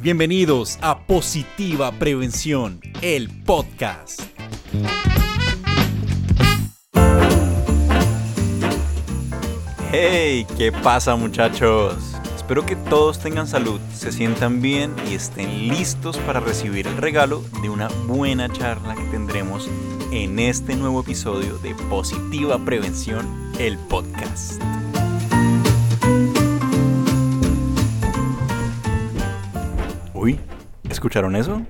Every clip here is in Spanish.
Bienvenidos a Positiva Prevención, el podcast. Hey, ¿qué pasa muchachos? Espero que todos tengan salud, se sientan bien y estén listos para recibir el regalo de una buena charla que tendremos en este nuevo episodio de Positiva Prevención, el podcast. ¿Escucharon eso?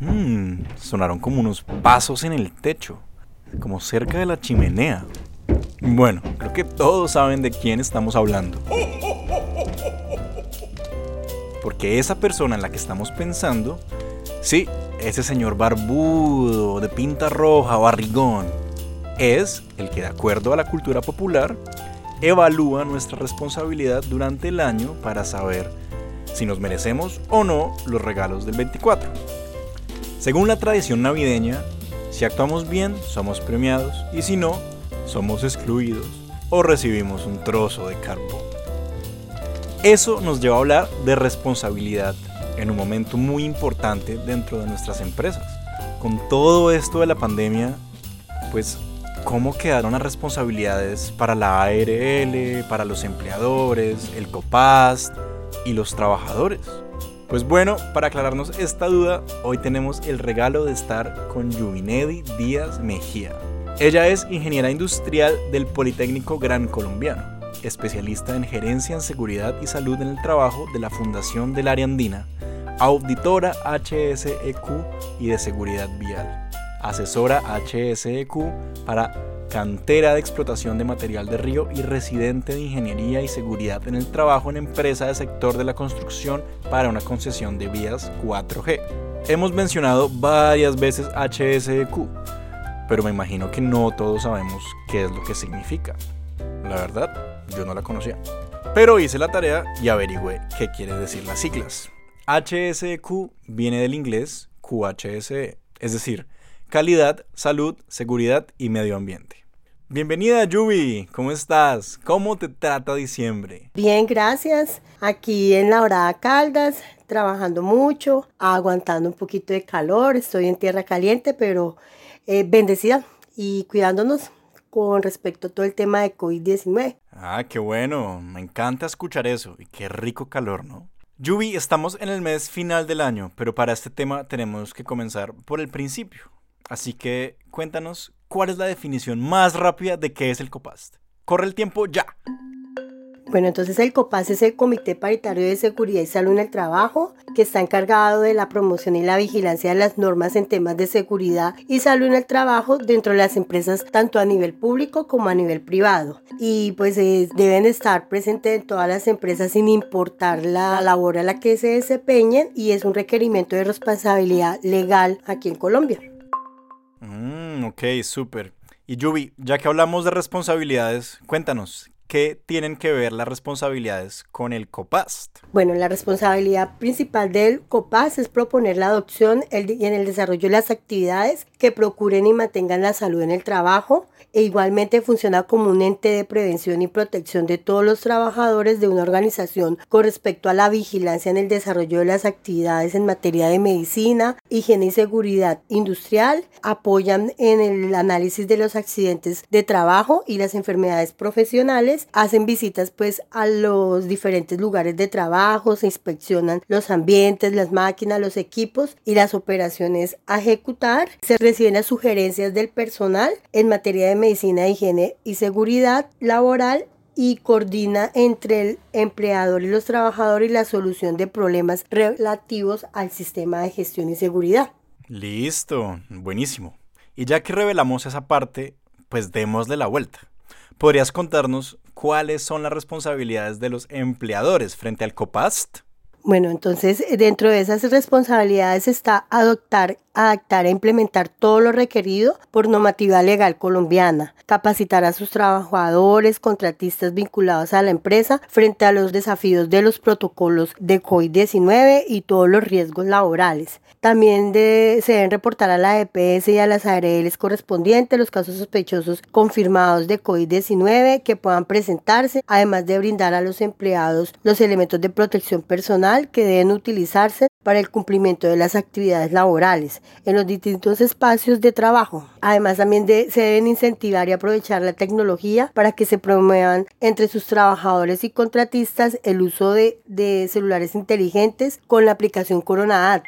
Mmm, sonaron como unos pasos en el techo, como cerca de la chimenea. Bueno, creo que todos saben de quién estamos hablando. Porque esa persona en la que estamos pensando, sí, ese señor barbudo, de pinta roja, barrigón, es el que de acuerdo a la cultura popular evalúa nuestra responsabilidad durante el año para saber si nos merecemos o no los regalos del 24. Según la tradición navideña, si actuamos bien, somos premiados y si no, somos excluidos o recibimos un trozo de carbón. Eso nos lleva a hablar de responsabilidad en un momento muy importante dentro de nuestras empresas. Con todo esto de la pandemia, pues, ¿cómo quedaron las responsabilidades para la ARL, para los empleadores, el COPAST y los trabajadores? Pues bueno, para aclararnos esta duda, hoy tenemos el regalo de estar con Yuvinedi Díaz Mejía. Ella es ingeniera industrial del Politécnico Gran Colombiano, especialista en gerencia en seguridad y salud en el trabajo de la Fundación del Área Andina, auditora HSEQ y de seguridad vial, asesora HSEQ para cantera de explotación de material de río y residente de ingeniería y seguridad en el trabajo en empresa de sector de la construcción para una concesión de vías 4G. Hemos mencionado varias veces HSEQ, pero me imagino que no todos sabemos qué es lo que significa. La verdad, yo no la conocía. Pero hice la tarea y averigüé qué quiere decir las siglas. HSEQ viene del inglés QHSE, es decir, calidad, salud, seguridad y medio ambiente. Bienvenida Yubi, ¿cómo estás? ¿Cómo te trata diciembre? Bien, gracias. Aquí en la Horada Caldas, trabajando mucho, aguantando un poquito de calor, estoy en tierra caliente, pero eh, bendecida y cuidándonos con respecto a todo el tema de COVID-19. Ah, qué bueno, me encanta escuchar eso y qué rico calor, ¿no? Yubi, estamos en el mes final del año, pero para este tema tenemos que comenzar por el principio. Así que cuéntanos cuál es la definición más rápida de qué es el COPAST. Corre el tiempo ya. Bueno, entonces el COPAS es el Comité Paritario de Seguridad y Salud en el Trabajo, que está encargado de la promoción y la vigilancia de las normas en temas de seguridad y salud en el trabajo dentro de las empresas, tanto a nivel público como a nivel privado. Y pues deben estar presentes en todas las empresas sin importar la labor a la que se desempeñen y es un requerimiento de responsabilidad legal aquí en Colombia. Mm, ok, súper. Y Yubi, ya que hablamos de responsabilidades, cuéntanos, ¿qué tienen que ver las responsabilidades con el COPAST? Bueno, la responsabilidad principal del COPAST es proponer la adopción y en el desarrollo de las actividades que procuren y mantengan la salud en el trabajo e igualmente funciona como un ente de prevención y protección de todos los trabajadores de una organización con respecto a la vigilancia en el desarrollo de las actividades en materia de medicina, higiene y seguridad industrial, apoyan en el análisis de los accidentes de trabajo y las enfermedades profesionales, hacen visitas pues a los diferentes lugares de trabajo, se inspeccionan los ambientes, las máquinas, los equipos y las operaciones a ejecutar, se reciben las sugerencias del personal en materia de medicina, higiene y seguridad laboral y coordina entre el empleador y los trabajadores la solución de problemas relativos al sistema de gestión y seguridad. Listo, buenísimo. Y ya que revelamos esa parte, pues démosle la vuelta. ¿Podrías contarnos cuáles son las responsabilidades de los empleadores frente al COPAST? Bueno, entonces dentro de esas responsabilidades está adoptar adaptar e implementar todo lo requerido por normativa legal colombiana, capacitar a sus trabajadores, contratistas vinculados a la empresa frente a los desafíos de los protocolos de COVID-19 y todos los riesgos laborales. También se deben reportar a la EPS y a las ARLs correspondientes los casos sospechosos confirmados de COVID-19 que puedan presentarse, además de brindar a los empleados los elementos de protección personal que deben utilizarse para el cumplimiento de las actividades laborales en los distintos espacios de trabajo. Además, también se deben incentivar y aprovechar la tecnología para que se promuevan entre sus trabajadores y contratistas el uso de, celulares inteligentes con la aplicación Corona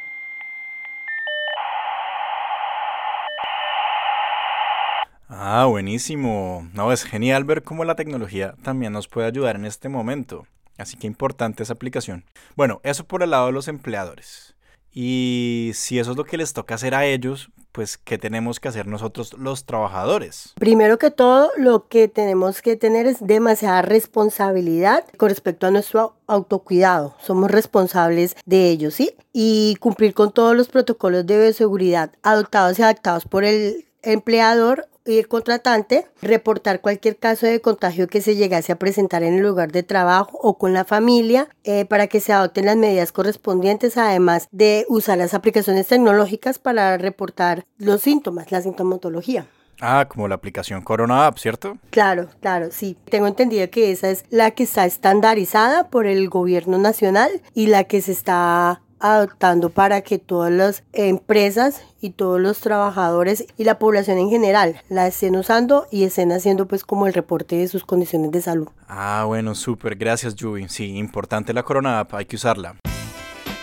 Ah, buenísimo. No, es genial ver cómo la tecnología también nos puede ayudar en este momento. Así que importante esa aplicación. Bueno, eso por el lado de los empleadores. Y si eso es lo que les toca hacer a ellos, pues ¿qué tenemos que hacer nosotros los trabajadores? Primero que todo, lo que tenemos que tener es demasiada responsabilidad con respecto a nuestro autocuidado. Somos responsables de ello, ¿sí? Y cumplir con todos los protocolos de bioseguridad adoptados y adaptados por el empleador el contratante, reportar cualquier caso de contagio que se llegase a presentar en el lugar de trabajo o con la familia eh, para que se adopten las medidas correspondientes, además de usar las aplicaciones tecnológicas para reportar los síntomas, la sintomatología. Ah, como la aplicación Corona App, ¿cierto? Claro, claro, sí. Tengo entendido que esa es la que está estandarizada por el gobierno nacional y la que se está adoptando para que todas las empresas y todos los trabajadores y la población en general la estén usando y estén haciendo pues como el reporte de sus condiciones de salud. Ah, bueno, súper, gracias Yubi. Sí, importante la Corona App, hay que usarla.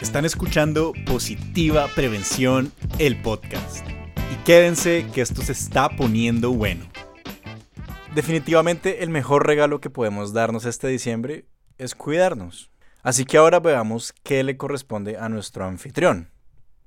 Están escuchando Positiva Prevención, el podcast. Y quédense que esto se está poniendo bueno. Definitivamente el mejor regalo que podemos darnos este diciembre es cuidarnos. Así que ahora veamos qué le corresponde a nuestro anfitrión.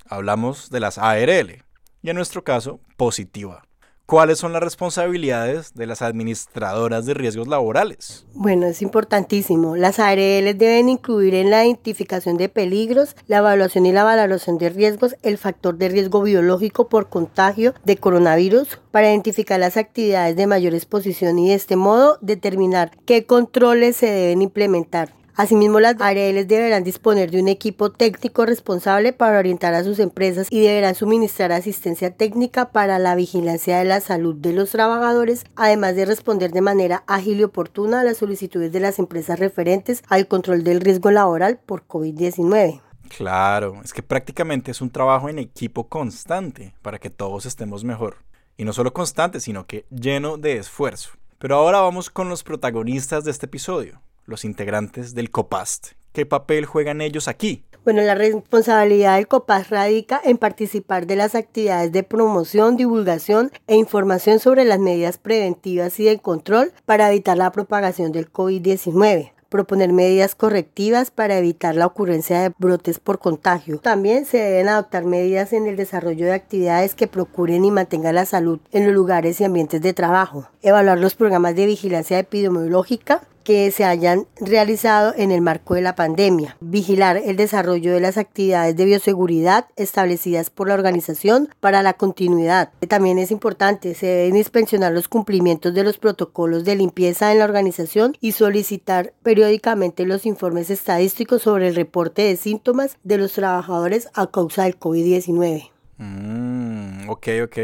Hablamos de las ARL y en nuestro caso positiva. ¿Cuáles son las responsabilidades de las administradoras de riesgos laborales? Bueno, es importantísimo. Las ARL deben incluir en la identificación de peligros, la evaluación y la valoración de riesgos el factor de riesgo biológico por contagio de coronavirus para identificar las actividades de mayor exposición y de este modo determinar qué controles se deben implementar. Asimismo, las ARLs deberán disponer de un equipo técnico responsable para orientar a sus empresas y deberán suministrar asistencia técnica para la vigilancia de la salud de los trabajadores, además de responder de manera ágil y oportuna a las solicitudes de las empresas referentes al control del riesgo laboral por COVID-19. Claro, es que prácticamente es un trabajo en equipo constante para que todos estemos mejor. Y no solo constante, sino que lleno de esfuerzo. Pero ahora vamos con los protagonistas de este episodio los integrantes del COPAST. ¿Qué papel juegan ellos aquí? Bueno, la responsabilidad del COPAST radica en participar de las actividades de promoción, divulgación e información sobre las medidas preventivas y de control para evitar la propagación del COVID-19 proponer medidas correctivas para evitar la ocurrencia de brotes por contagio. También se deben adoptar medidas en el desarrollo de actividades que procuren y mantengan la salud en los lugares y ambientes de trabajo. Evaluar los programas de vigilancia epidemiológica que se hayan realizado en el marco de la pandemia, vigilar el desarrollo de las actividades de bioseguridad establecidas por la organización para la continuidad. También es importante, se deben inspeccionar los cumplimientos de los protocolos de limpieza en la organización y solicitar periódicamente los informes estadísticos sobre el reporte de síntomas de los trabajadores a causa del COVID-19. Mm, ok, ok.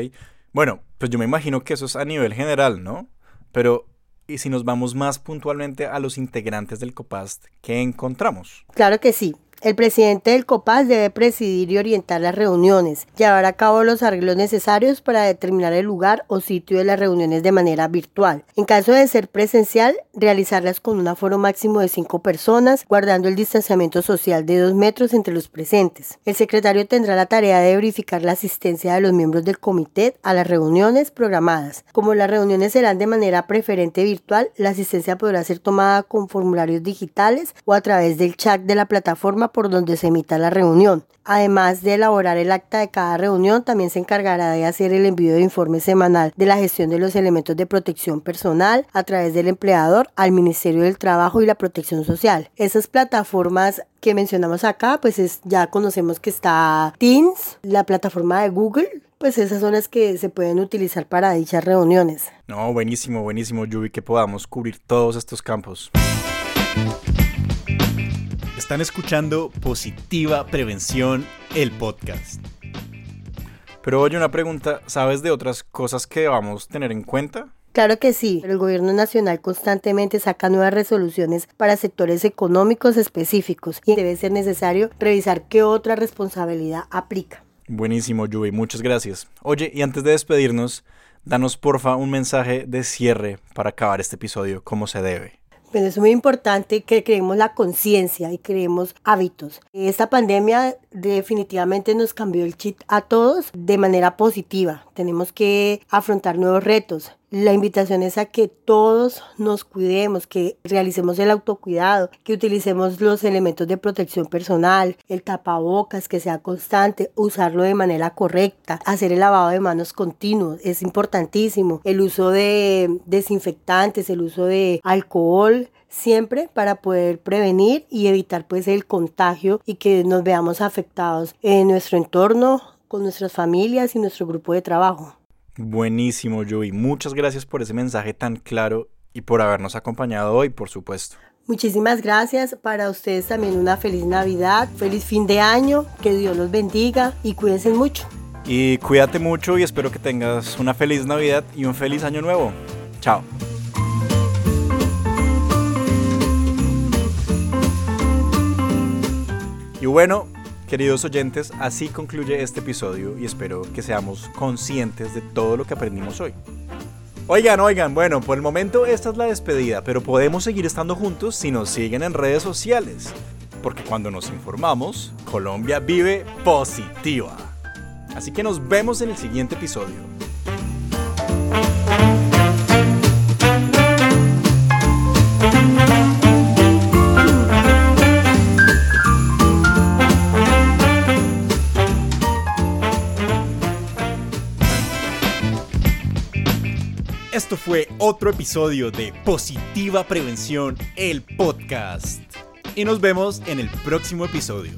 Bueno, pues yo me imagino que eso es a nivel general, ¿no? Pero y si nos vamos más puntualmente a los integrantes del COPAST, ¿qué encontramos? Claro que sí. El presidente del COPAS debe presidir y orientar las reuniones, llevar a cabo los arreglos necesarios para determinar el lugar o sitio de las reuniones de manera virtual. En caso de ser presencial, realizarlas con un aforo máximo de cinco personas, guardando el distanciamiento social de dos metros entre los presentes. El secretario tendrá la tarea de verificar la asistencia de los miembros del comité a las reuniones programadas. Como las reuniones serán de manera preferente virtual, la asistencia podrá ser tomada con formularios digitales o a través del chat de la plataforma por donde se emita la reunión. Además de elaborar el acta de cada reunión, también se encargará de hacer el envío de informe semanal de la gestión de los elementos de protección personal a través del empleador al Ministerio del Trabajo y la Protección Social. Esas plataformas que mencionamos acá, pues es, ya conocemos que está Teams, la plataforma de Google, pues esas son las que se pueden utilizar para dichas reuniones. No, buenísimo, buenísimo, Yubi, que podamos cubrir todos estos campos. Están escuchando Positiva Prevención, el podcast. Pero oye, una pregunta, ¿sabes de otras cosas que debamos tener en cuenta? Claro que sí, el gobierno nacional constantemente saca nuevas resoluciones para sectores económicos específicos y debe ser necesario revisar qué otra responsabilidad aplica. Buenísimo, Yubi, muchas gracias. Oye, y antes de despedirnos, danos porfa un mensaje de cierre para acabar este episodio como se debe. Pues es muy importante que creemos la conciencia y creemos hábitos. Esta pandemia definitivamente nos cambió el chip a todos de manera positiva. Tenemos que afrontar nuevos retos. La invitación es a que todos nos cuidemos, que realicemos el autocuidado, que utilicemos los elementos de protección personal, el tapabocas, que sea constante, usarlo de manera correcta, hacer el lavado de manos continuo, es importantísimo, el uso de desinfectantes, el uso de alcohol, siempre para poder prevenir y evitar pues el contagio y que nos veamos afectados en nuestro entorno, con nuestras familias y nuestro grupo de trabajo. Buenísimo, Joey. Muchas gracias por ese mensaje tan claro y por habernos acompañado hoy, por supuesto. Muchísimas gracias. Para ustedes también una feliz Navidad, feliz fin de año, que Dios los bendiga y cuídense mucho. Y cuídate mucho y espero que tengas una feliz Navidad y un feliz año nuevo. Chao. Y bueno, queridos oyentes, así concluye este episodio y espero que seamos conscientes de todo lo que aprendimos hoy. Oigan, oigan, bueno, por el momento esta es la despedida, pero podemos seguir estando juntos si nos siguen en redes sociales. Porque cuando nos informamos, Colombia vive positiva. Así que nos vemos en el siguiente episodio. Otro episodio de Positiva Prevención, el podcast. Y nos vemos en el próximo episodio.